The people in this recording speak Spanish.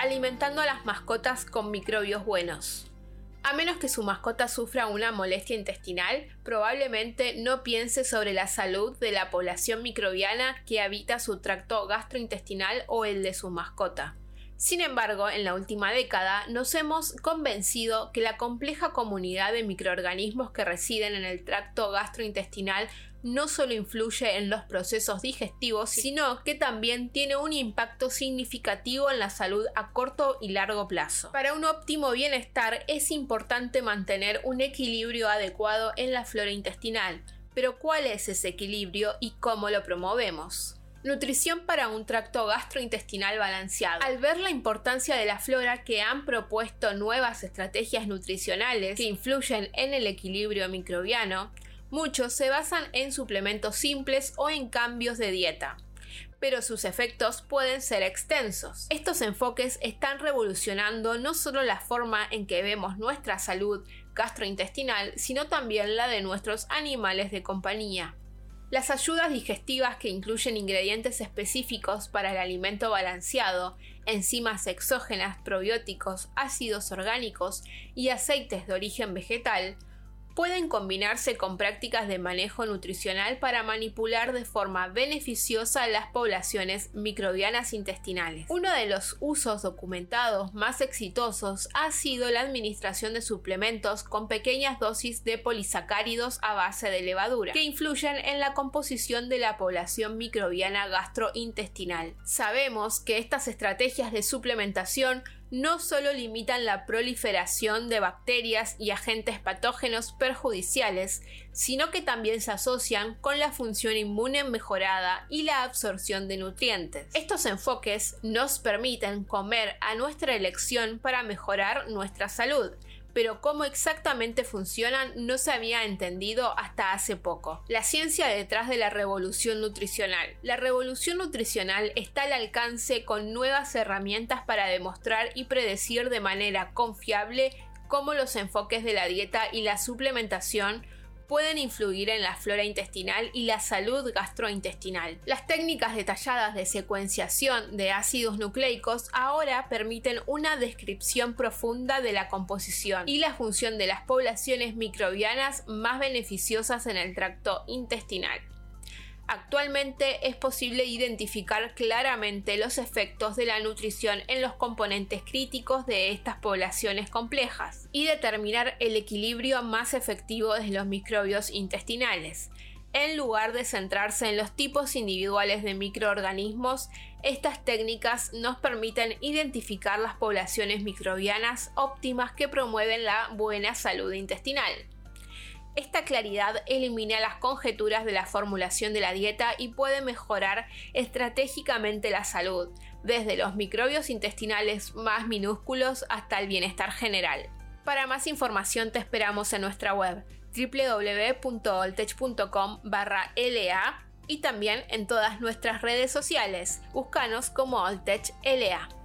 alimentando a las mascotas con microbios buenos. A menos que su mascota sufra una molestia intestinal, probablemente no piense sobre la salud de la población microbiana que habita su tracto gastrointestinal o el de su mascota. Sin embargo, en la última década nos hemos convencido que la compleja comunidad de microorganismos que residen en el tracto gastrointestinal no solo influye en los procesos digestivos, sino que también tiene un impacto significativo en la salud a corto y largo plazo. Para un óptimo bienestar es importante mantener un equilibrio adecuado en la flora intestinal. Pero ¿cuál es ese equilibrio y cómo lo promovemos? Nutrición para un tracto gastrointestinal balanceado. Al ver la importancia de la flora que han propuesto nuevas estrategias nutricionales que influyen en el equilibrio microbiano, muchos se basan en suplementos simples o en cambios de dieta pero sus efectos pueden ser extensos. Estos enfoques están revolucionando no solo la forma en que vemos nuestra salud gastrointestinal, sino también la de nuestros animales de compañía. Las ayudas digestivas que incluyen ingredientes específicos para el alimento balanceado, enzimas exógenas, probióticos, ácidos orgánicos y aceites de origen vegetal pueden combinarse con prácticas de manejo nutricional para manipular de forma beneficiosa las poblaciones microbianas intestinales. Uno de los usos documentados más exitosos ha sido la administración de suplementos con pequeñas dosis de polisacáridos a base de levadura, que influyen en la composición de la población microbiana gastrointestinal. Sabemos que estas estrategias de suplementación no solo limitan la proliferación de bacterias y agentes patógenos perjudiciales, sino que también se asocian con la función inmune mejorada y la absorción de nutrientes. Estos enfoques nos permiten comer a nuestra elección para mejorar nuestra salud, pero cómo exactamente funcionan no se había entendido hasta hace poco. La ciencia detrás de la revolución nutricional. La revolución nutricional está al alcance con nuevas herramientas para demostrar y predecir de manera confiable cómo los enfoques de la dieta y la suplementación pueden influir en la flora intestinal y la salud gastrointestinal. Las técnicas detalladas de secuenciación de ácidos nucleicos ahora permiten una descripción profunda de la composición y la función de las poblaciones microbianas más beneficiosas en el tracto intestinal. Actualmente es posible identificar claramente los efectos de la nutrición en los componentes críticos de estas poblaciones complejas y determinar el equilibrio más efectivo de los microbios intestinales. En lugar de centrarse en los tipos individuales de microorganismos, estas técnicas nos permiten identificar las poblaciones microbianas óptimas que promueven la buena salud intestinal. Esta claridad elimina las conjeturas de la formulación de la dieta y puede mejorar estratégicamente la salud, desde los microbios intestinales más minúsculos hasta el bienestar general. Para más información te esperamos en nuestra web www.oltech.com LA y también en todas nuestras redes sociales. Búscanos como Oltech LA.